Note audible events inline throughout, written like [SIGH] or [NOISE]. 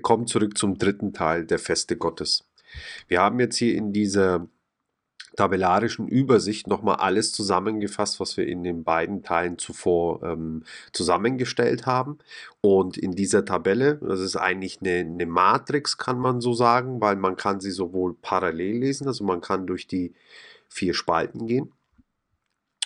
Wir kommen zurück zum dritten Teil der Feste Gottes. Wir haben jetzt hier in dieser tabellarischen Übersicht nochmal alles zusammengefasst, was wir in den beiden Teilen zuvor ähm, zusammengestellt haben. Und in dieser Tabelle, das ist eigentlich eine, eine Matrix, kann man so sagen, weil man kann sie sowohl parallel lesen, also man kann durch die vier Spalten gehen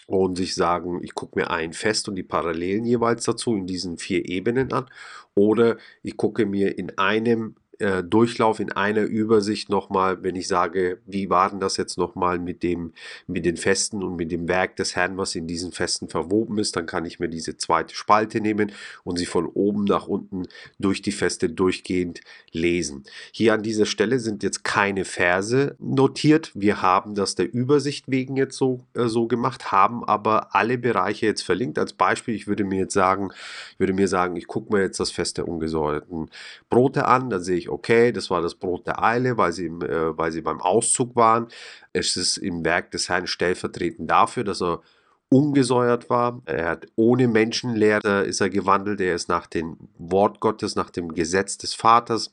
und sich sagen, ich gucke mir ein Fest und die Parallelen jeweils dazu in diesen vier Ebenen an. Oder ich gucke mir in einem äh, Durchlauf in einer Übersicht nochmal, wenn ich sage, wie war denn das jetzt nochmal mit dem, mit den Festen und mit dem Werk des Herrn, was in diesen Festen verwoben ist, dann kann ich mir diese zweite Spalte nehmen und sie von oben nach unten durch die Feste durchgehend lesen. Hier an dieser Stelle sind jetzt keine Verse notiert. Wir haben das der Übersicht wegen jetzt so, äh, so gemacht, haben aber alle Bereiche jetzt verlinkt. Als Beispiel, ich würde mir jetzt sagen, ich würde mir sagen, ich gucke mir jetzt das Fest der ungesäuerten Brote an, da sehe ich, okay, das war das Brot der Eile, weil sie, äh, weil sie beim Auszug waren. Es ist im Werk des Herrn stellvertretend dafür, dass er ungesäuert war. Er hat ohne Menschenlehre ist er gewandelt. Er ist nach dem Wort Gottes, nach dem Gesetz des Vaters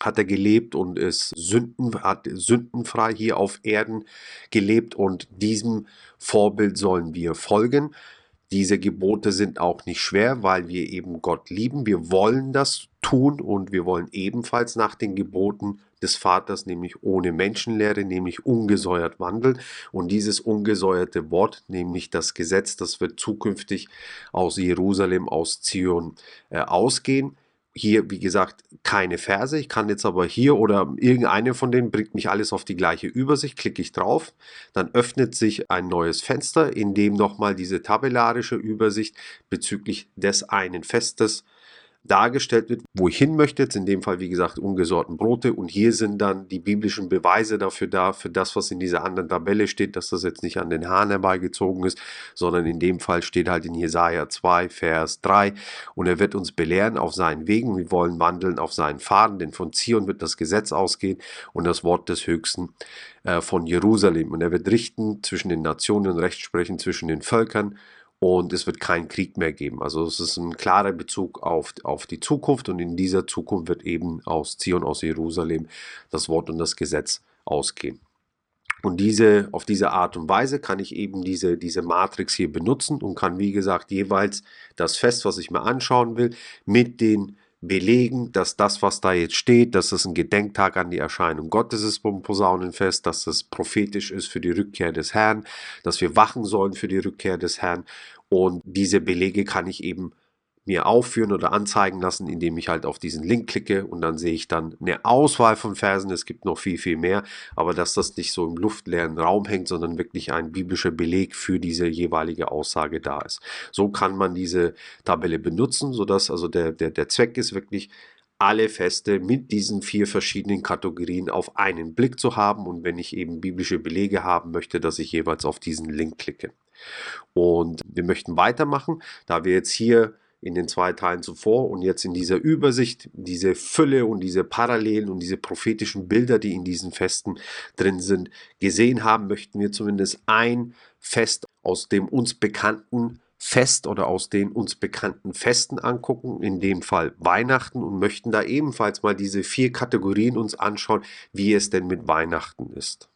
hat er gelebt und ist Sünden, hat sündenfrei hier auf Erden gelebt und diesem Vorbild sollen wir folgen. Diese Gebote sind auch nicht schwer, weil wir eben Gott lieben. Wir wollen das tun und wir wollen ebenfalls nach den Geboten des Vaters, nämlich ohne Menschenlehre, nämlich ungesäuert wandeln. Und dieses ungesäuerte Wort, nämlich das Gesetz, das wird zukünftig aus Jerusalem, aus Zion äh, ausgehen hier, wie gesagt, keine Verse. Ich kann jetzt aber hier oder irgendeine von denen bringt mich alles auf die gleiche Übersicht. Klicke ich drauf, dann öffnet sich ein neues Fenster, in dem nochmal diese tabellarische Übersicht bezüglich des einen Festes dargestellt wird, wo ich hin möchte. Jetzt in dem Fall, wie gesagt, ungesorten Brote. Und hier sind dann die biblischen Beweise dafür da, für das, was in dieser anderen Tabelle steht, dass das jetzt nicht an den Haaren herbeigezogen ist, sondern in dem Fall steht halt in Jesaja 2, Vers 3. Und er wird uns belehren auf seinen Wegen. Wir wollen wandeln auf seinen Pfaden, denn von Zion wird das Gesetz ausgehen und das Wort des Höchsten äh, von Jerusalem. Und er wird richten zwischen den Nationen und Recht sprechen zwischen den Völkern und es wird keinen Krieg mehr geben. Also es ist ein klarer Bezug auf, auf die Zukunft und in dieser Zukunft wird eben aus Zion, aus Jerusalem das Wort und das Gesetz ausgehen. Und diese, auf diese Art und Weise kann ich eben diese, diese Matrix hier benutzen und kann, wie gesagt, jeweils das Fest, was ich mir anschauen will, mit den belegen, dass das, was da jetzt steht, dass es ein Gedenktag an die Erscheinung Gottes ist vom Posaunenfest, dass es prophetisch ist für die Rückkehr des Herrn, dass wir wachen sollen für die Rückkehr des Herrn. Und diese Belege kann ich eben mir aufführen oder anzeigen lassen, indem ich halt auf diesen Link klicke und dann sehe ich dann eine Auswahl von Versen. Es gibt noch viel, viel mehr, aber dass das nicht so im luftleeren Raum hängt, sondern wirklich ein biblischer Beleg für diese jeweilige Aussage da ist. So kann man diese Tabelle benutzen, sodass also der, der, der Zweck ist wirklich, alle Feste mit diesen vier verschiedenen Kategorien auf einen Blick zu haben und wenn ich eben biblische Belege haben möchte, dass ich jeweils auf diesen Link klicke. Und wir möchten weitermachen, da wir jetzt hier in den zwei Teilen zuvor und jetzt in dieser Übersicht diese Fülle und diese Parallelen und diese prophetischen Bilder, die in diesen Festen drin sind, gesehen haben, möchten wir zumindest ein Fest aus dem uns bekannten Fest oder aus den uns bekannten Festen angucken, in dem Fall Weihnachten und möchten da ebenfalls mal diese vier Kategorien uns anschauen, wie es denn mit Weihnachten ist.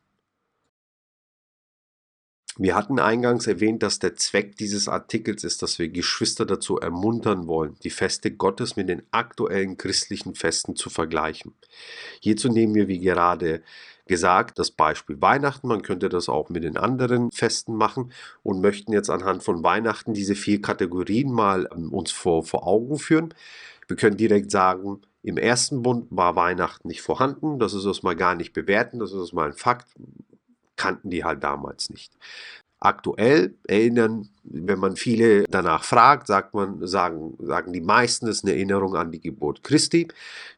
Wir hatten eingangs erwähnt, dass der Zweck dieses Artikels ist, dass wir Geschwister dazu ermuntern wollen, die Feste Gottes mit den aktuellen christlichen Festen zu vergleichen. Hierzu nehmen wir, wie gerade gesagt, das Beispiel Weihnachten. Man könnte das auch mit den anderen Festen machen und möchten jetzt anhand von Weihnachten diese vier Kategorien mal ähm, uns vor, vor Augen führen. Wir können direkt sagen, im ersten Bund war Weihnachten nicht vorhanden. Das ist erstmal gar nicht bewerten. Das ist erstmal ein Fakt kannten die halt damals nicht. Aktuell erinnern, wenn man viele danach fragt, sagt man, sagen, sagen die meisten, es ist eine Erinnerung an die Geburt Christi.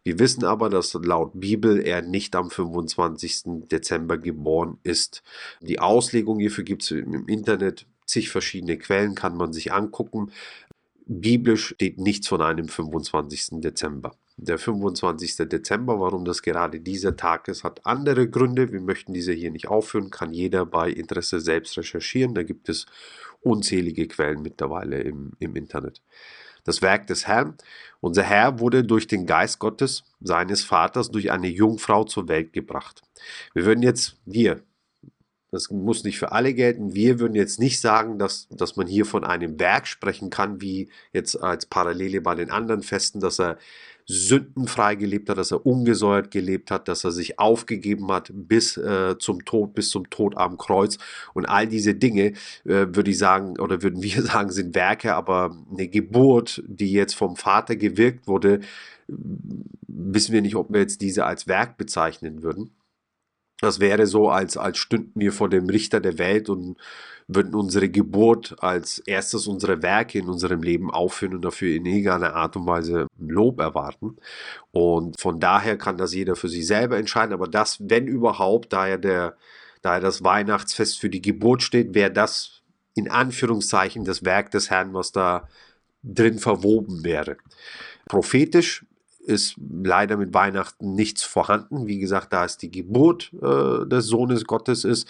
Wir wissen aber, dass laut Bibel er nicht am 25. Dezember geboren ist. Die Auslegung hierfür gibt es im Internet zig verschiedene Quellen, kann man sich angucken. Biblisch steht nichts von einem 25. Dezember der 25. Dezember. Warum das gerade dieser Tag ist, hat andere Gründe. Wir möchten diese hier nicht aufführen, kann jeder bei Interesse selbst recherchieren. Da gibt es unzählige Quellen mittlerweile im, im Internet. Das Werk des Herrn. Unser Herr wurde durch den Geist Gottes, seines Vaters, durch eine Jungfrau zur Welt gebracht. Wir würden jetzt, wir, das muss nicht für alle gelten. Wir würden jetzt nicht sagen, dass, dass man hier von einem Werk sprechen kann, wie jetzt als Parallele bei den anderen Festen, dass er sündenfrei gelebt hat, dass er ungesäuert gelebt hat, dass er sich aufgegeben hat bis äh, zum Tod, bis zum Tod am Kreuz. Und all diese Dinge, äh, würde ich sagen, oder würden wir [LAUGHS] sagen, sind Werke, aber eine Geburt, die jetzt vom Vater gewirkt wurde, wissen wir nicht, ob wir jetzt diese als Werk bezeichnen würden. Das wäre so, als, als stünden wir vor dem Richter der Welt und würden unsere Geburt als erstes unsere Werke in unserem Leben aufführen und dafür in irgendeiner Art und Weise Lob erwarten. Und von daher kann das jeder für sich selber entscheiden. Aber das, wenn überhaupt, da ja, der, da ja das Weihnachtsfest für die Geburt steht, wäre das in Anführungszeichen das Werk des Herrn, was da drin verwoben wäre. Prophetisch ist leider mit Weihnachten nichts vorhanden. Wie gesagt, da es die Geburt äh, des Sohnes Gottes ist,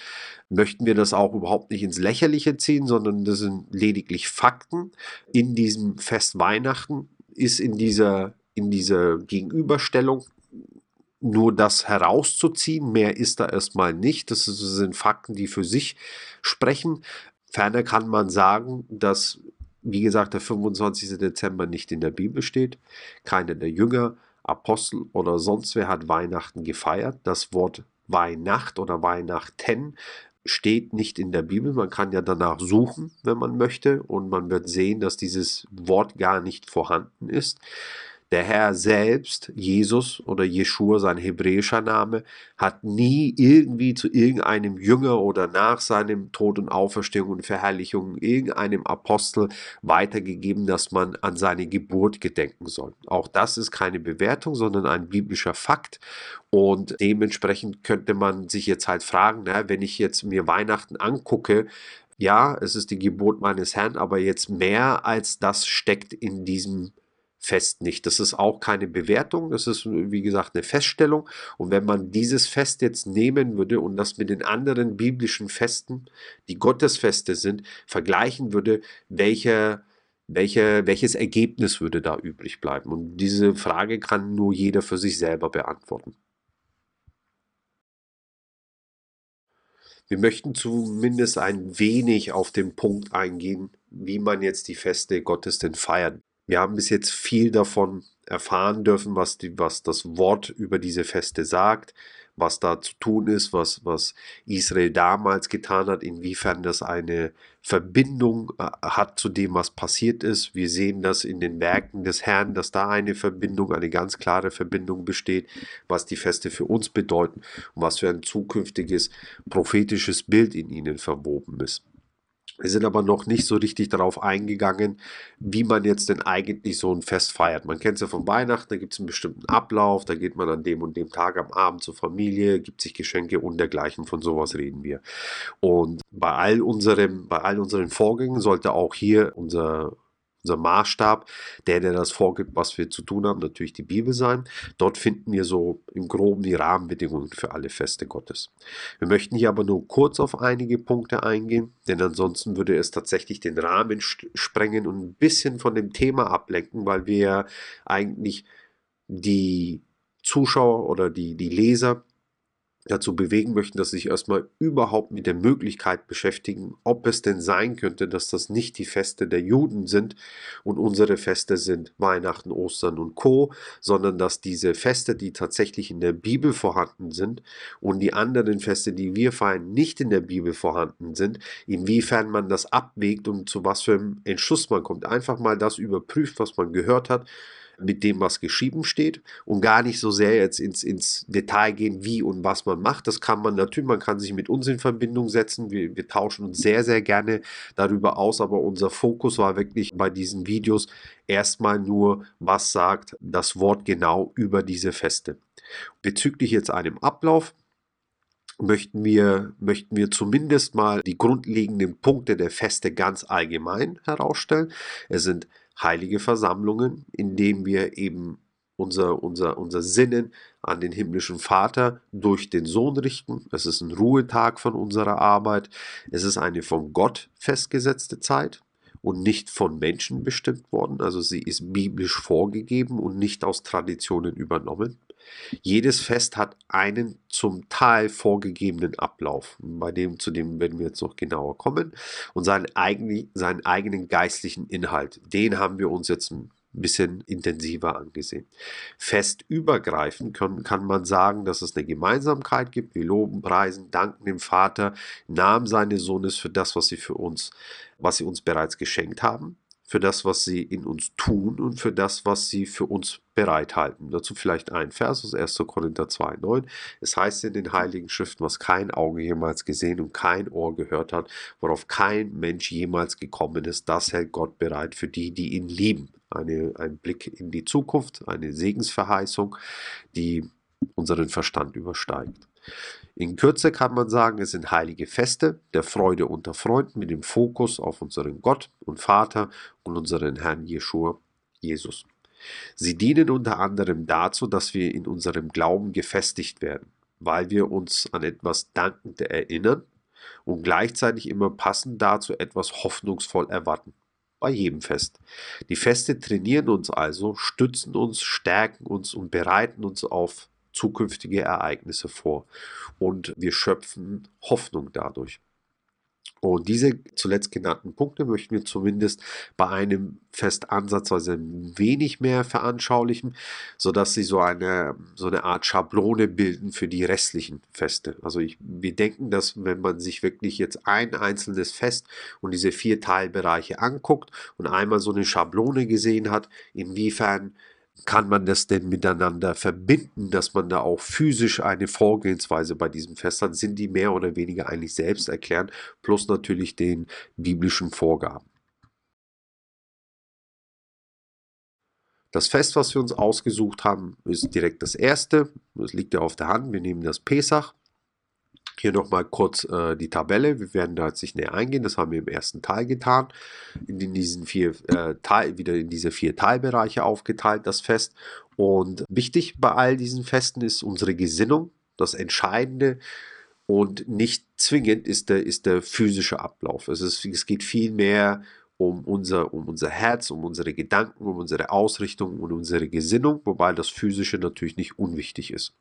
möchten wir das auch überhaupt nicht ins Lächerliche ziehen, sondern das sind lediglich Fakten. In diesem Fest Weihnachten ist in dieser, in dieser Gegenüberstellung nur das herauszuziehen. Mehr ist da erstmal nicht. Das sind Fakten, die für sich sprechen. Ferner kann man sagen, dass wie gesagt, der 25. Dezember nicht in der Bibel steht. Keiner der Jünger, Apostel oder sonst wer hat Weihnachten gefeiert. Das Wort Weihnacht oder Weihnachten steht nicht in der Bibel. Man kann ja danach suchen, wenn man möchte, und man wird sehen, dass dieses Wort gar nicht vorhanden ist. Der Herr selbst, Jesus oder Jeschua, sein hebräischer Name, hat nie irgendwie zu irgendeinem Jünger oder nach seinem Tod und Auferstehung und Verherrlichung irgendeinem Apostel weitergegeben, dass man an seine Geburt gedenken soll. Auch das ist keine Bewertung, sondern ein biblischer Fakt. Und dementsprechend könnte man sich jetzt halt fragen, na, wenn ich jetzt mir Weihnachten angucke, ja, es ist die Geburt meines Herrn, aber jetzt mehr als das steckt in diesem Fest nicht. Das ist auch keine Bewertung, das ist wie gesagt eine Feststellung. Und wenn man dieses Fest jetzt nehmen würde und das mit den anderen biblischen Festen, die Gottesfeste sind, vergleichen würde, welche, welche, welches Ergebnis würde da übrig bleiben? Und diese Frage kann nur jeder für sich selber beantworten. Wir möchten zumindest ein wenig auf den Punkt eingehen, wie man jetzt die Feste Gottes denn feiert. Wir haben bis jetzt viel davon erfahren dürfen, was, die, was das Wort über diese Feste sagt, was da zu tun ist, was, was Israel damals getan hat, inwiefern das eine Verbindung äh, hat zu dem, was passiert ist. Wir sehen das in den Werken des Herrn, dass da eine Verbindung, eine ganz klare Verbindung besteht, was die Feste für uns bedeuten und was für ein zukünftiges prophetisches Bild in ihnen verwoben ist. Wir sind aber noch nicht so richtig darauf eingegangen, wie man jetzt denn eigentlich so ein Fest feiert. Man kennt es ja von Weihnachten, da gibt es einen bestimmten Ablauf, da geht man an dem und dem Tag am Abend zur Familie, gibt sich Geschenke und dergleichen, von sowas reden wir. Und bei all, unserem, bei all unseren Vorgängen sollte auch hier unser unser Maßstab, der, der das vorgibt, was wir zu tun haben, natürlich die Bibel sein. Dort finden wir so im Groben die Rahmenbedingungen für alle Feste Gottes. Wir möchten hier aber nur kurz auf einige Punkte eingehen, denn ansonsten würde es tatsächlich den Rahmen sprengen und ein bisschen von dem Thema ablenken, weil wir eigentlich die Zuschauer oder die, die Leser dazu bewegen möchten, dass sie sich erstmal überhaupt mit der Möglichkeit beschäftigen, ob es denn sein könnte, dass das nicht die Feste der Juden sind und unsere Feste sind Weihnachten, Ostern und Co, sondern dass diese Feste, die tatsächlich in der Bibel vorhanden sind und die anderen Feste, die wir feiern, nicht in der Bibel vorhanden sind, inwiefern man das abwägt und zu was für einem Entschluss man kommt. Einfach mal das überprüft, was man gehört hat mit dem, was geschrieben steht und gar nicht so sehr jetzt ins, ins Detail gehen, wie und was man macht. Das kann man natürlich, man kann sich mit uns in Verbindung setzen. Wir, wir tauschen uns sehr, sehr gerne darüber aus, aber unser Fokus war wirklich bei diesen Videos erstmal nur, was sagt das Wort genau über diese Feste. Bezüglich jetzt einem Ablauf, möchten wir, möchten wir zumindest mal die grundlegenden Punkte der Feste ganz allgemein herausstellen. Es sind heilige Versammlungen, in denen wir eben unser, unser, unser Sinnen an den himmlischen Vater durch den Sohn richten. Es ist ein Ruhetag von unserer Arbeit. Es ist eine von Gott festgesetzte Zeit und nicht von Menschen bestimmt worden. Also sie ist biblisch vorgegeben und nicht aus Traditionen übernommen. Jedes Fest hat einen zum Teil vorgegebenen Ablauf, bei dem, zu dem werden wir jetzt noch genauer kommen, und seinen, eigen, seinen eigenen geistlichen Inhalt. Den haben wir uns jetzt ein bisschen intensiver angesehen. Festübergreifend kann, kann man sagen, dass es eine Gemeinsamkeit gibt. Wir loben, preisen, danken dem Vater Namen seines Sohnes für das, was sie für uns, was sie uns bereits geschenkt haben für das, was sie in uns tun und für das, was sie für uns bereithalten. Dazu vielleicht ein Vers aus 1. Korinther 2,9. Es heißt in den Heiligen Schriften, was kein Auge jemals gesehen und kein Ohr gehört hat, worauf kein Mensch jemals gekommen ist, das hält Gott bereit für die, die ihn lieben. Eine, ein Blick in die Zukunft, eine Segensverheißung, die unseren Verstand übersteigt. In Kürze kann man sagen, es sind heilige Feste der Freude unter Freunden mit dem Fokus auf unseren Gott und Vater und unseren Herrn Jeschua, Jesus. Sie dienen unter anderem dazu, dass wir in unserem Glauben gefestigt werden, weil wir uns an etwas dankend erinnern und gleichzeitig immer passend dazu etwas hoffnungsvoll erwarten. Bei jedem Fest. Die Feste trainieren uns also, stützen uns, stärken uns und bereiten uns auf zukünftige Ereignisse vor. Und wir schöpfen Hoffnung dadurch. Und diese zuletzt genannten Punkte möchten wir zumindest bei einem Fest ansatzweise wenig mehr veranschaulichen, sodass sie so eine, so eine Art Schablone bilden für die restlichen Feste. Also ich, wir denken, dass wenn man sich wirklich jetzt ein einzelnes Fest und diese vier Teilbereiche anguckt und einmal so eine Schablone gesehen hat, inwiefern kann man das denn miteinander verbinden, dass man da auch physisch eine Vorgehensweise bei diesem Fest hat? Sind die mehr oder weniger eigentlich selbst erklären, plus natürlich den biblischen Vorgaben? Das Fest, was wir uns ausgesucht haben, ist direkt das erste. Das liegt ja auf der Hand. Wir nehmen das Pesach. Hier nochmal kurz äh, die Tabelle. Wir werden da jetzt nicht näher eingehen. Das haben wir im ersten Teil getan. In diesen vier äh, Teil, wieder in diese vier Teilbereiche aufgeteilt, das Fest. Und wichtig bei all diesen Festen ist unsere Gesinnung. Das Entscheidende und nicht zwingend ist der, ist der physische Ablauf. Es, ist, es geht viel mehr um unser, um unser Herz, um unsere Gedanken, um unsere Ausrichtung und unsere Gesinnung, wobei das Physische natürlich nicht unwichtig ist.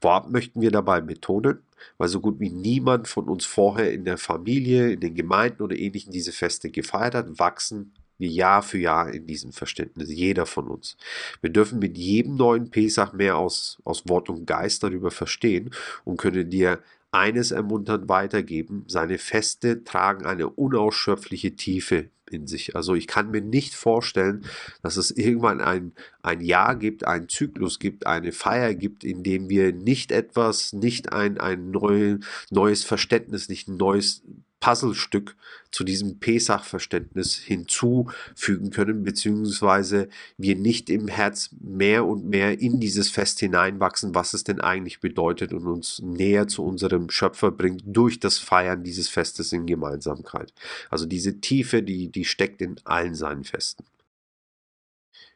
Vorab möchten wir dabei betonen, weil so gut wie niemand von uns vorher in der Familie, in den Gemeinden oder ähnlichen diese Feste gefeiert hat, wachsen wir Jahr für Jahr in diesem Verständnis, jeder von uns. Wir dürfen mit jedem neuen Pesach mehr aus, aus Wort und Geist darüber verstehen und können dir eines ermunternd weitergeben, seine Feste tragen eine unausschöpfliche Tiefe in sich. Also ich kann mir nicht vorstellen, dass es irgendwann ein, ein Jahr gibt, einen Zyklus gibt, eine Feier gibt, in dem wir nicht etwas, nicht ein, ein neu, neues Verständnis, nicht ein neues Puzzlestück zu diesem Pesach-Verständnis hinzufügen können, beziehungsweise wir nicht im Herz mehr und mehr in dieses Fest hineinwachsen, was es denn eigentlich bedeutet und uns näher zu unserem Schöpfer bringt durch das Feiern dieses Festes in Gemeinsamkeit. Also diese Tiefe, die, die steckt in allen seinen Festen.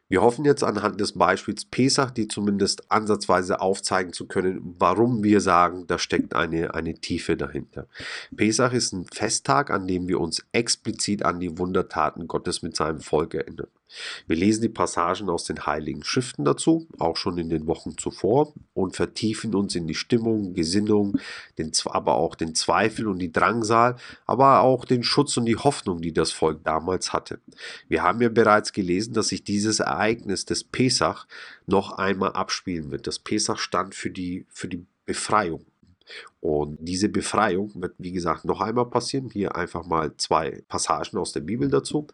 Wir hoffen jetzt anhand des Beispiels Pesach, die zumindest ansatzweise aufzeigen zu können, warum wir sagen, da steckt eine, eine Tiefe dahinter. Pesach ist ein Festtag, an dem wir uns explizit an die Wundertaten Gottes mit seinem Volk erinnern. Wir lesen die Passagen aus den Heiligen Schriften dazu, auch schon in den Wochen zuvor, und vertiefen uns in die Stimmung, Gesinnung, den, aber auch den Zweifel und die Drangsal, aber auch den Schutz und die Hoffnung, die das Volk damals hatte. Wir haben ja bereits gelesen, dass sich dieses Ereignis des Pesach noch einmal abspielen wird. Das Pesach stand für die, für die Befreiung. Und diese Befreiung wird, wie gesagt, noch einmal passieren. Hier einfach mal zwei Passagen aus der Bibel dazu.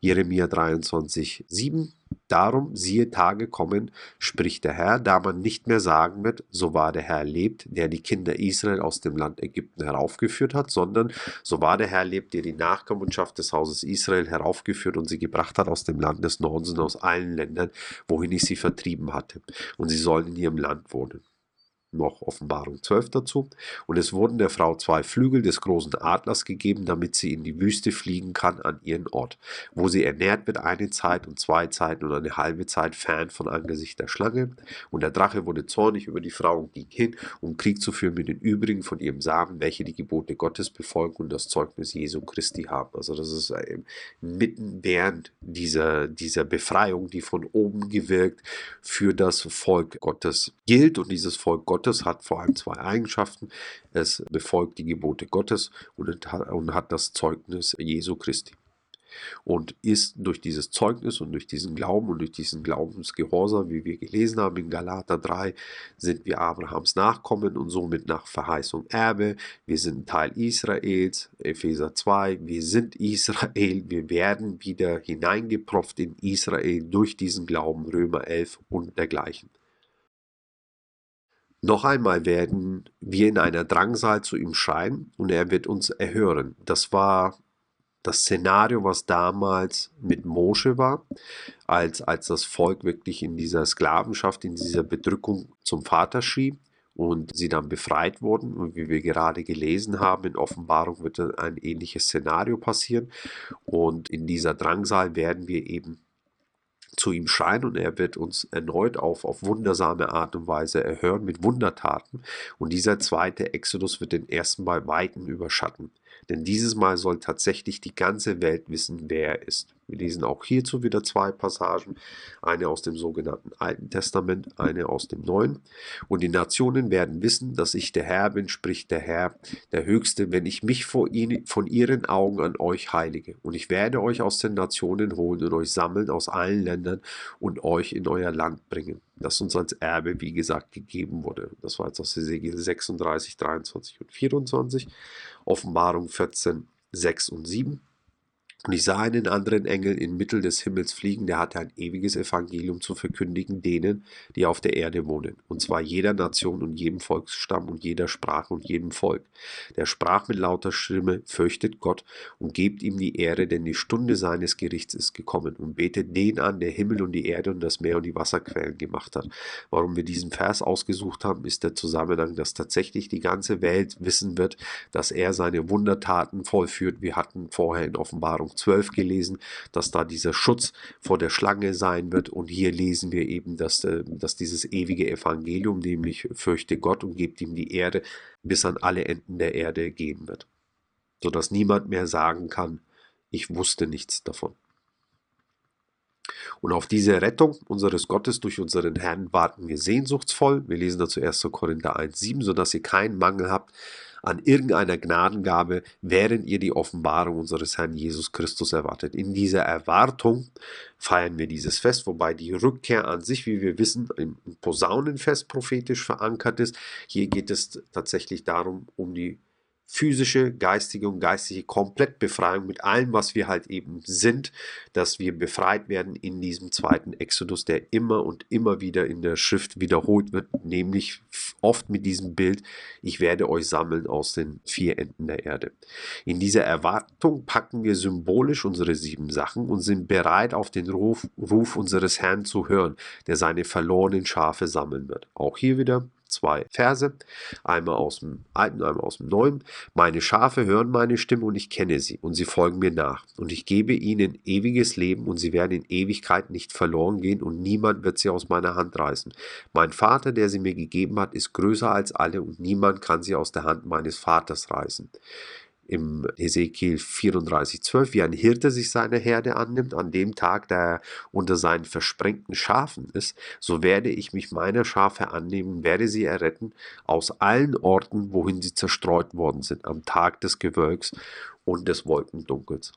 Jeremia 23, 7. Darum, siehe Tage kommen, spricht der Herr, da man nicht mehr sagen wird, so war der Herr lebt, der die Kinder Israel aus dem Land Ägypten heraufgeführt hat, sondern so war der Herr lebt, der die Nachkommenschaft des Hauses Israel heraufgeführt und sie gebracht hat aus dem Land des Nordens und aus allen Ländern, wohin ich sie vertrieben hatte. Und sie sollen in ihrem Land wohnen. Noch Offenbarung 12 dazu. Und es wurden der Frau zwei Flügel des großen Adlers gegeben, damit sie in die Wüste fliegen kann an ihren Ort, wo sie ernährt wird eine Zeit und zwei Zeiten und eine halbe Zeit fern von Angesicht der Schlange. Und der Drache wurde zornig über die Frau und ging hin, um Krieg zu führen mit den übrigen von ihrem Samen, welche die Gebote Gottes befolgen und das Zeugnis Jesu Christi haben. Also das ist äh, mitten während dieser, dieser Befreiung, die von oben gewirkt für das Volk Gottes gilt. Und dieses Volk Gottes hat vor allem zwei Eigenschaften. Es befolgt die Gebote Gottes und hat das Zeugnis Jesu Christi und ist durch dieses Zeugnis und durch diesen Glauben und durch diesen Glaubensgehorsam, wie wir gelesen haben in Galater 3, sind wir Abrahams Nachkommen und somit nach Verheißung Erbe. Wir sind Teil Israels, Epheser 2, wir sind Israel, wir werden wieder hineingepropft in Israel durch diesen Glauben, Römer 11 und dergleichen. Noch einmal werden wir in einer Drangsal zu ihm schreien und er wird uns erhören. Das war das Szenario, was damals mit Mosche war, als, als das Volk wirklich in dieser Sklavenschaft, in dieser Bedrückung zum Vater schrieb und sie dann befreit wurden. Und wie wir gerade gelesen haben, in Offenbarung wird ein ähnliches Szenario passieren. Und in dieser Drangsal werden wir eben zu ihm schreien und er wird uns erneut auf, auf wundersame Art und Weise erhören mit Wundertaten. Und dieser zweite Exodus wird den ersten bei Weitem überschatten. Denn dieses Mal soll tatsächlich die ganze Welt wissen, wer er ist. Wir lesen auch hierzu wieder zwei Passagen, eine aus dem sogenannten Alten Testament, eine aus dem Neuen. Und die Nationen werden wissen, dass ich der Herr bin, spricht der Herr, der Höchste, wenn ich mich ihnen, von ihren Augen an euch heilige. Und ich werde euch aus den Nationen holen und euch sammeln aus allen Ländern und euch in euer Land bringen, das uns als Erbe, wie gesagt, gegeben wurde. Das war jetzt aus Ezekiel 36, 23 und 24, Offenbarung 14, 6 und 7. Und ich sah einen anderen Engel inmitten des Himmels fliegen, der hatte ein ewiges Evangelium zu verkündigen denen, die auf der Erde wohnen, und zwar jeder Nation und jedem Volksstamm und jeder Sprache und jedem Volk. Der sprach mit lauter Stimme, fürchtet Gott und gebt ihm die Ehre, denn die Stunde seines Gerichts ist gekommen, und betet den an, der Himmel und die Erde und das Meer und die Wasserquellen gemacht hat. Warum wir diesen Vers ausgesucht haben, ist der Zusammenhang, dass tatsächlich die ganze Welt wissen wird, dass er seine Wundertaten vollführt. Wir hatten vorher in Offenbarung 12 gelesen, dass da dieser Schutz vor der Schlange sein wird. Und hier lesen wir eben, dass, äh, dass dieses ewige Evangelium, nämlich fürchte Gott und gebt ihm die Erde, bis an alle Enden der Erde gehen wird. Sodass niemand mehr sagen kann, ich wusste nichts davon. Und auf diese Rettung unseres Gottes durch unseren Herrn warten wir sehnsuchtsvoll. Wir lesen dazu 1. Korinther 1,7, sodass ihr keinen Mangel habt an irgendeiner Gnadengabe, während ihr die Offenbarung unseres Herrn Jesus Christus erwartet. In dieser Erwartung feiern wir dieses Fest, wobei die Rückkehr an sich, wie wir wissen, im Posaunenfest prophetisch verankert ist. Hier geht es tatsächlich darum, um die physische, geistige und geistige Komplettbefreiung mit allem, was wir halt eben sind, dass wir befreit werden in diesem zweiten Exodus, der immer und immer wieder in der Schrift wiederholt wird, nämlich oft mit diesem Bild, ich werde euch sammeln aus den vier Enden der Erde. In dieser Erwartung packen wir symbolisch unsere sieben Sachen und sind bereit, auf den Ruf, Ruf unseres Herrn zu hören, der seine verlorenen Schafe sammeln wird. Auch hier wieder zwei Verse, einmal aus dem Alten, einmal aus dem Neuen. Meine Schafe hören meine Stimme und ich kenne sie und sie folgen mir nach. Und ich gebe ihnen ewiges Leben und sie werden in Ewigkeit nicht verloren gehen und niemand wird sie aus meiner Hand reißen. Mein Vater, der sie mir gegeben hat, ist größer als alle und niemand kann sie aus der Hand meines Vaters reißen im Ezekiel 34, 12, wie ein Hirte sich seiner Herde annimmt, an dem Tag, da er unter seinen versprengten Schafen ist, so werde ich mich meiner Schafe annehmen, werde sie erretten aus allen Orten, wohin sie zerstreut worden sind, am Tag des Gewölks und des Wolkendunkels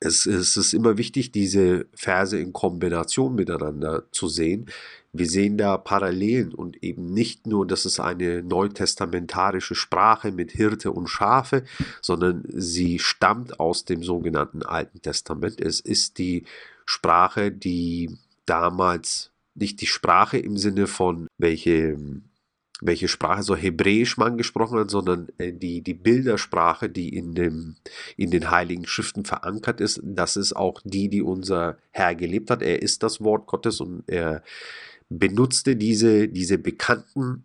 es, es ist immer wichtig, diese Verse in Kombination miteinander zu sehen. Wir sehen da Parallelen und eben nicht nur, dass es eine neutestamentarische Sprache mit Hirte und Schafe, sondern sie stammt aus dem sogenannten Alten Testament. Es ist die Sprache, die damals nicht die Sprache im Sinne von welche welche Sprache so hebräisch man gesprochen hat, sondern äh, die, die Bildersprache, die in, dem, in den heiligen Schriften verankert ist, das ist auch die, die unser Herr gelebt hat. Er ist das Wort Gottes und er benutzte diese, diese bekannten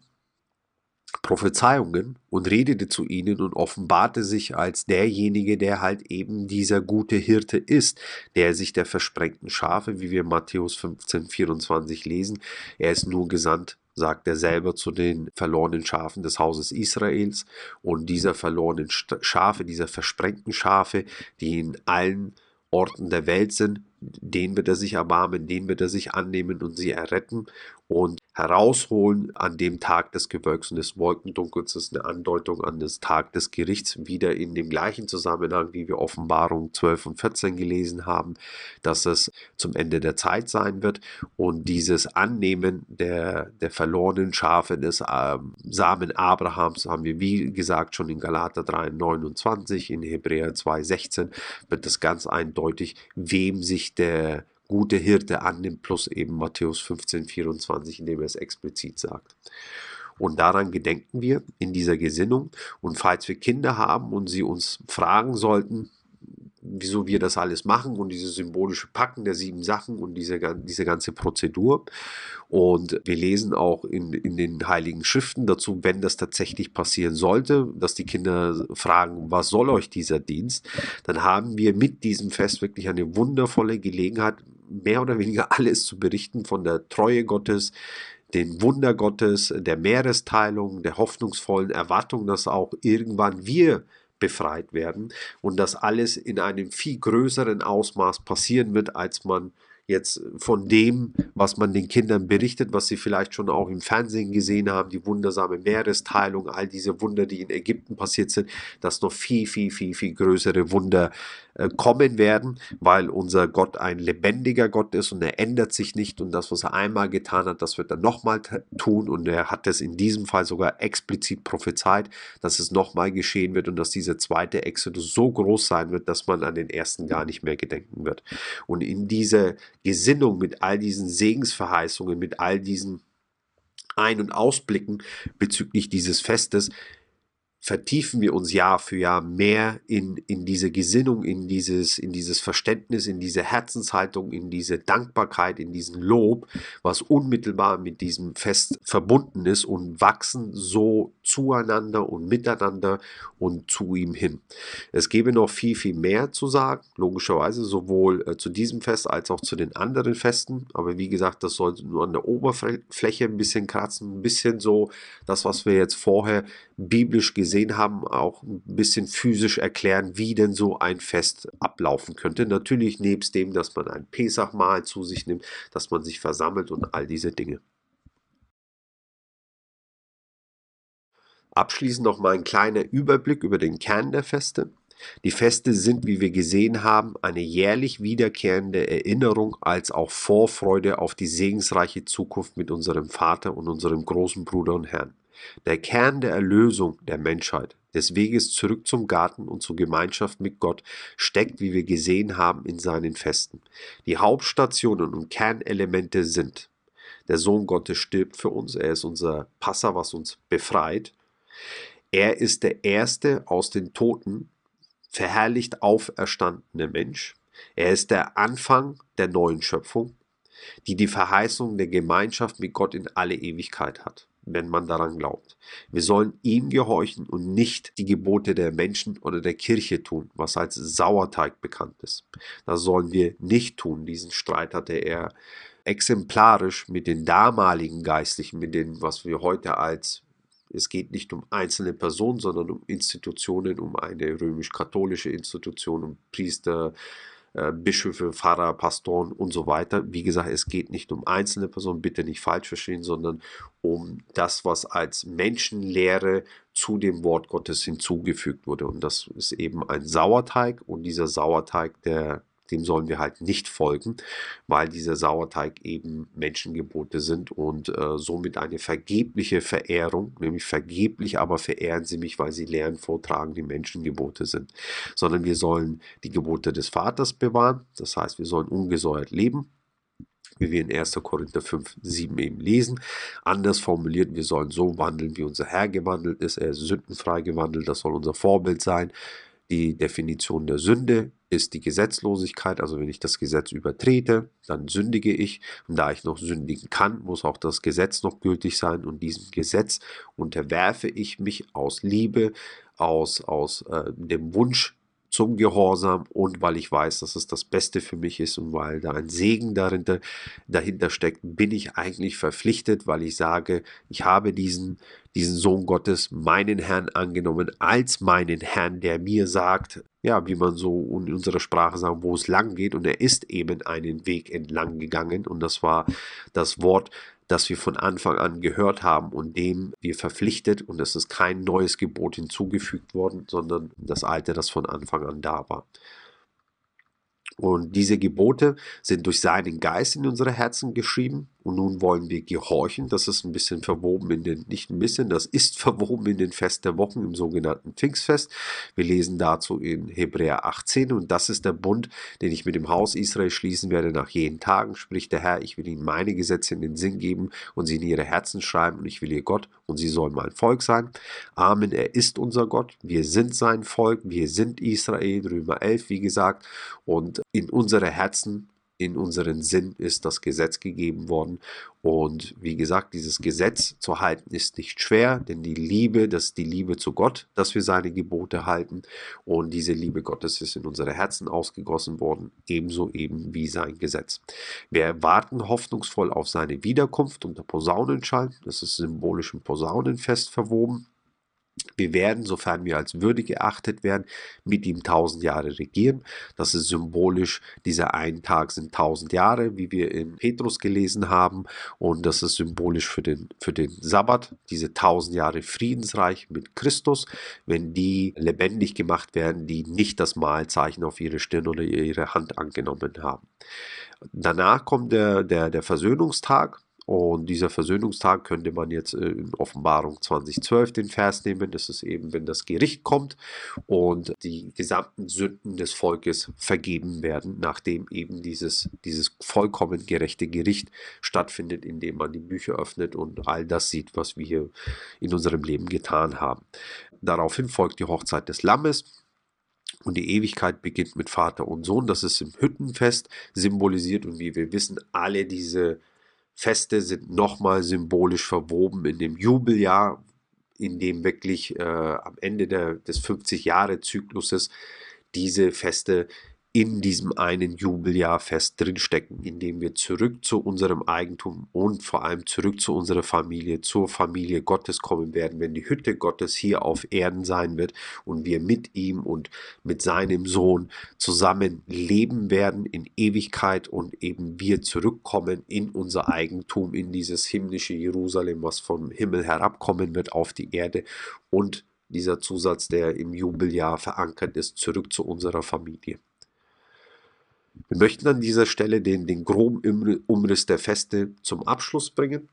Prophezeiungen und redete zu ihnen und offenbarte sich als derjenige, der halt eben dieser gute Hirte ist, der sich der versprengten Schafe, wie wir Matthäus 15, 24 lesen, er ist nur gesandt, sagt er selber zu den verlorenen Schafen des Hauses Israels. Und dieser verlorenen Schafe, dieser versprengten Schafe, die in allen Orten der Welt sind, denen wird er sich erbarmen, denen wird er sich annehmen und sie erretten und herausholen an dem Tag des Gewölks und des Wolkendunkels. Das ist eine Andeutung an den Tag des Gerichts, wieder in dem gleichen Zusammenhang, wie wir Offenbarung 12 und 14 gelesen haben, dass es zum Ende der Zeit sein wird. Und dieses Annehmen der, der verlorenen Schafe des äh, Samen Abrahams haben wir, wie gesagt, schon in Galater 3, 29, in Hebräer 2, 16, wird das ganz eindeutig, wem sich der gute Hirte annimmt, plus eben Matthäus 15, 24, in dem er es explizit sagt. Und daran gedenken wir in dieser Gesinnung. Und falls wir Kinder haben und sie uns fragen sollten, wieso wir das alles machen und dieses symbolische Packen der sieben Sachen und diese, diese ganze Prozedur. Und wir lesen auch in, in den Heiligen Schriften dazu, wenn das tatsächlich passieren sollte, dass die Kinder fragen, was soll euch dieser Dienst, dann haben wir mit diesem Fest wirklich eine wundervolle Gelegenheit, mehr oder weniger alles zu berichten von der Treue Gottes, den Wunder Gottes, der Meeresteilung, der hoffnungsvollen Erwartung, dass auch irgendwann wir befreit werden und dass alles in einem viel größeren Ausmaß passieren wird, als man jetzt von dem, was man den Kindern berichtet, was sie vielleicht schon auch im Fernsehen gesehen haben, die wundersame Meeresteilung, all diese Wunder, die in Ägypten passiert sind, dass noch viel, viel, viel, viel größere Wunder kommen werden, weil unser Gott ein lebendiger Gott ist und er ändert sich nicht und das, was er einmal getan hat, das wird er nochmal tun und er hat es in diesem Fall sogar explizit prophezeit, dass es nochmal geschehen wird und dass dieser zweite Exodus so groß sein wird, dass man an den ersten gar nicht mehr gedenken wird. Und in diese Gesinnung mit all diesen Segensverheißungen, mit all diesen Ein- und Ausblicken bezüglich dieses Festes, vertiefen wir uns Jahr für Jahr mehr in, in diese Gesinnung, in dieses, in dieses Verständnis, in diese Herzenshaltung, in diese Dankbarkeit, in diesen Lob, was unmittelbar mit diesem Fest verbunden ist und wachsen so zueinander und miteinander und zu ihm hin. Es gäbe noch viel, viel mehr zu sagen, logischerweise, sowohl äh, zu diesem Fest als auch zu den anderen Festen. Aber wie gesagt, das sollte nur an der Oberfläche ein bisschen kratzen, ein bisschen so das, was wir jetzt vorher biblisch gesehen haben, auch ein bisschen physisch erklären, wie denn so ein Fest ablaufen könnte. Natürlich nebst dem, dass man ein Pesachmahl zu sich nimmt, dass man sich versammelt und all diese Dinge. Abschließend noch mal ein kleiner Überblick über den Kern der Feste. Die Feste sind, wie wir gesehen haben, eine jährlich wiederkehrende Erinnerung als auch Vorfreude auf die segensreiche Zukunft mit unserem Vater und unserem großen Bruder und Herrn. Der Kern der Erlösung der Menschheit, des Weges zurück zum Garten und zur Gemeinschaft mit Gott, steckt, wie wir gesehen haben, in seinen Festen. Die Hauptstationen und Kernelemente sind der Sohn Gottes stirbt für uns, er ist unser Passer, was uns befreit. Er ist der Erste aus den Toten, verherrlicht auferstandene Mensch. Er ist der Anfang der neuen Schöpfung, die die Verheißung der Gemeinschaft mit Gott in alle Ewigkeit hat wenn man daran glaubt. Wir sollen ihm gehorchen und nicht die Gebote der Menschen oder der Kirche tun, was als Sauerteig bekannt ist. Das sollen wir nicht tun. Diesen Streit hatte er exemplarisch mit den damaligen Geistlichen, mit dem, was wir heute als es geht nicht um einzelne Personen, sondern um Institutionen, um eine römisch-katholische Institution, um Priester, äh, Bischöfe, Pfarrer, Pastoren und so weiter. Wie gesagt, es geht nicht um einzelne Personen, bitte nicht falsch verstehen, sondern um das, was als Menschenlehre zu dem Wort Gottes hinzugefügt wurde. Und das ist eben ein Sauerteig und dieser Sauerteig, der dem sollen wir halt nicht folgen, weil dieser Sauerteig eben Menschengebote sind und äh, somit eine vergebliche Verehrung, nämlich vergeblich, aber verehren sie mich, weil sie Lehren vortragen, die Menschengebote sind, sondern wir sollen die Gebote des Vaters bewahren, das heißt, wir sollen ungesäuert leben, wie wir in 1. Korinther 5, 7 eben lesen. Anders formuliert, wir sollen so wandeln, wie unser Herr gewandelt ist. Er ist sündenfrei gewandelt, das soll unser Vorbild sein Die Definition der Sünde ist die Gesetzlosigkeit, also wenn ich das Gesetz übertrete, dann sündige ich. Und da ich noch sündigen kann, muss auch das Gesetz noch gültig sein. Und diesem Gesetz unterwerfe ich mich aus Liebe, aus, aus äh, dem Wunsch zum Gehorsam und weil ich weiß, dass es das Beste für mich ist und weil da ein Segen dahinter, dahinter steckt, bin ich eigentlich verpflichtet, weil ich sage, ich habe diesen, diesen Sohn Gottes, meinen Herrn angenommen, als meinen Herrn, der mir sagt, ja, wie man so in unserer Sprache sagt, wo es lang geht. Und er ist eben einen Weg entlang gegangen. Und das war das Wort, das wir von Anfang an gehört haben und dem wir verpflichtet und es ist kein neues Gebot hinzugefügt worden, sondern das alte, das von Anfang an da war. Und diese Gebote sind durch seinen Geist in unsere Herzen geschrieben und nun wollen wir gehorchen. Das ist ein bisschen verwoben in den, nicht ein bisschen, das ist [LAUGHS] verwoben in den Fest der Wochen im sogenannten Pfingstfest. Wir lesen dazu in Hebräer 18 und das ist der Bund, den ich mit dem Haus Israel schließen werde nach jenen Tagen, spricht der Herr. Ich will ihnen meine Gesetze in den Sinn geben und sie in ihre Herzen schreiben und ich will ihr Gott und sie sollen mein Volk sein. Amen. Er ist unser Gott. Wir sind sein Volk. Wir sind Israel. Römer 11, wie gesagt. Und in unsere Herzen in unseren Sinn ist das Gesetz gegeben worden. Und wie gesagt, dieses Gesetz zu halten ist nicht schwer, denn die Liebe, das ist die Liebe zu Gott, dass wir seine Gebote halten. Und diese Liebe Gottes ist in unsere Herzen ausgegossen worden, ebenso eben wie sein Gesetz. Wir warten hoffnungsvoll auf seine Wiederkunft unter Posaunenschall. Das ist symbolisch im Posaunenfest verwoben. Wir werden, sofern wir als würdig geachtet werden, mit ihm tausend Jahre regieren. Das ist symbolisch. Dieser ein Tag sind tausend Jahre, wie wir in Petrus gelesen haben. Und das ist symbolisch für den, für den Sabbat, diese tausend Jahre Friedensreich mit Christus, wenn die lebendig gemacht werden, die nicht das Mahlzeichen auf ihre Stirn oder ihre Hand angenommen haben. Danach kommt der, der, der Versöhnungstag. Und dieser Versöhnungstag könnte man jetzt in Offenbarung 2012 den Vers nehmen. Das ist eben, wenn das Gericht kommt und die gesamten Sünden des Volkes vergeben werden, nachdem eben dieses, dieses vollkommen gerechte Gericht stattfindet, indem man die Bücher öffnet und all das sieht, was wir hier in unserem Leben getan haben. Daraufhin folgt die Hochzeit des Lammes. Und die Ewigkeit beginnt mit Vater und Sohn. Das ist im Hüttenfest symbolisiert. Und wie wir wissen, alle diese Feste sind nochmal symbolisch verwoben in dem Jubeljahr, in dem wirklich äh, am Ende der, des 50-Jahre-Zykluses diese Feste in diesem einen Jubeljahr fest drinstecken, indem wir zurück zu unserem Eigentum und vor allem zurück zu unserer Familie, zur Familie Gottes kommen werden, wenn die Hütte Gottes hier auf Erden sein wird und wir mit ihm und mit seinem Sohn zusammen leben werden in Ewigkeit und eben wir zurückkommen in unser Eigentum, in dieses himmlische Jerusalem, was vom Himmel herabkommen wird auf die Erde und dieser Zusatz, der im Jubeljahr verankert ist, zurück zu unserer Familie. Wir möchten an dieser Stelle den, den groben Umriss der Feste zum Abschluss bringen.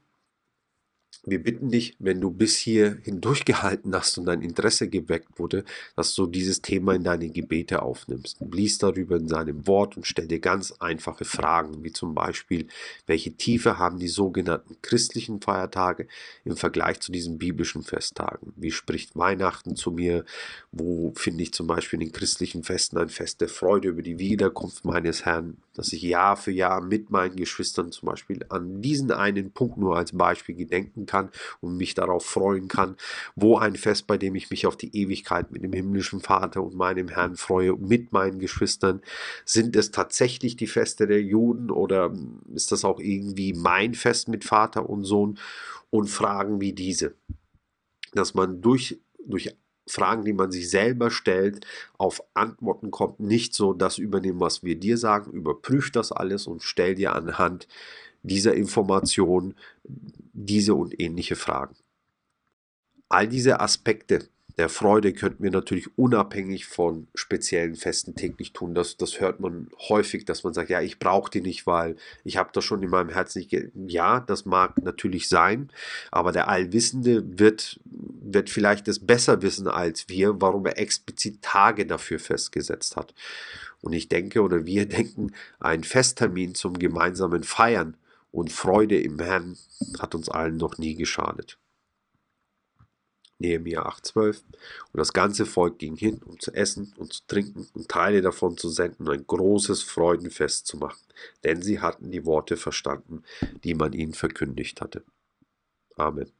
Wir bitten dich, wenn du bis hier hindurchgehalten hast und dein Interesse geweckt wurde, dass du dieses Thema in deine Gebete aufnimmst. Lies darüber in seinem Wort und stell dir ganz einfache Fragen, wie zum Beispiel, welche Tiefe haben die sogenannten christlichen Feiertage im Vergleich zu diesen biblischen Festtagen? Wie spricht Weihnachten zu mir? Wo finde ich zum Beispiel in den christlichen Festen ein Fest der Freude über die Wiederkunft meines Herrn, dass ich Jahr für Jahr mit meinen Geschwistern zum Beispiel an diesen einen Punkt nur als Beispiel gedenken kann und mich darauf freuen kann, wo ein Fest, bei dem ich mich auf die Ewigkeit mit dem himmlischen Vater und meinem Herrn freue, mit meinen Geschwistern. Sind es tatsächlich die Feste der Juden oder ist das auch irgendwie mein Fest mit Vater und Sohn? Und Fragen wie diese, dass man durch, durch Fragen, die man sich selber stellt, auf Antworten kommt, nicht so das übernehmen, was wir dir sagen, überprüf das alles und stell dir anhand dieser Information diese und ähnliche Fragen. All diese Aspekte der Freude könnten wir natürlich unabhängig von speziellen Festen täglich tun. Das, das hört man häufig, dass man sagt, ja, ich brauche die nicht, weil ich habe das schon in meinem Herzen. Ja, das mag natürlich sein, aber der Allwissende wird, wird vielleicht es besser wissen als wir, warum er explizit Tage dafür festgesetzt hat. Und ich denke oder wir [LAUGHS] denken, ein Festtermin zum gemeinsamen Feiern und Freude im Herrn hat uns allen noch nie geschadet. Nehemiah 8,12. Und das ganze Volk ging hin, um zu essen und zu trinken und Teile davon zu senden und ein großes Freudenfest zu machen, denn sie hatten die Worte verstanden, die man ihnen verkündigt hatte. Amen.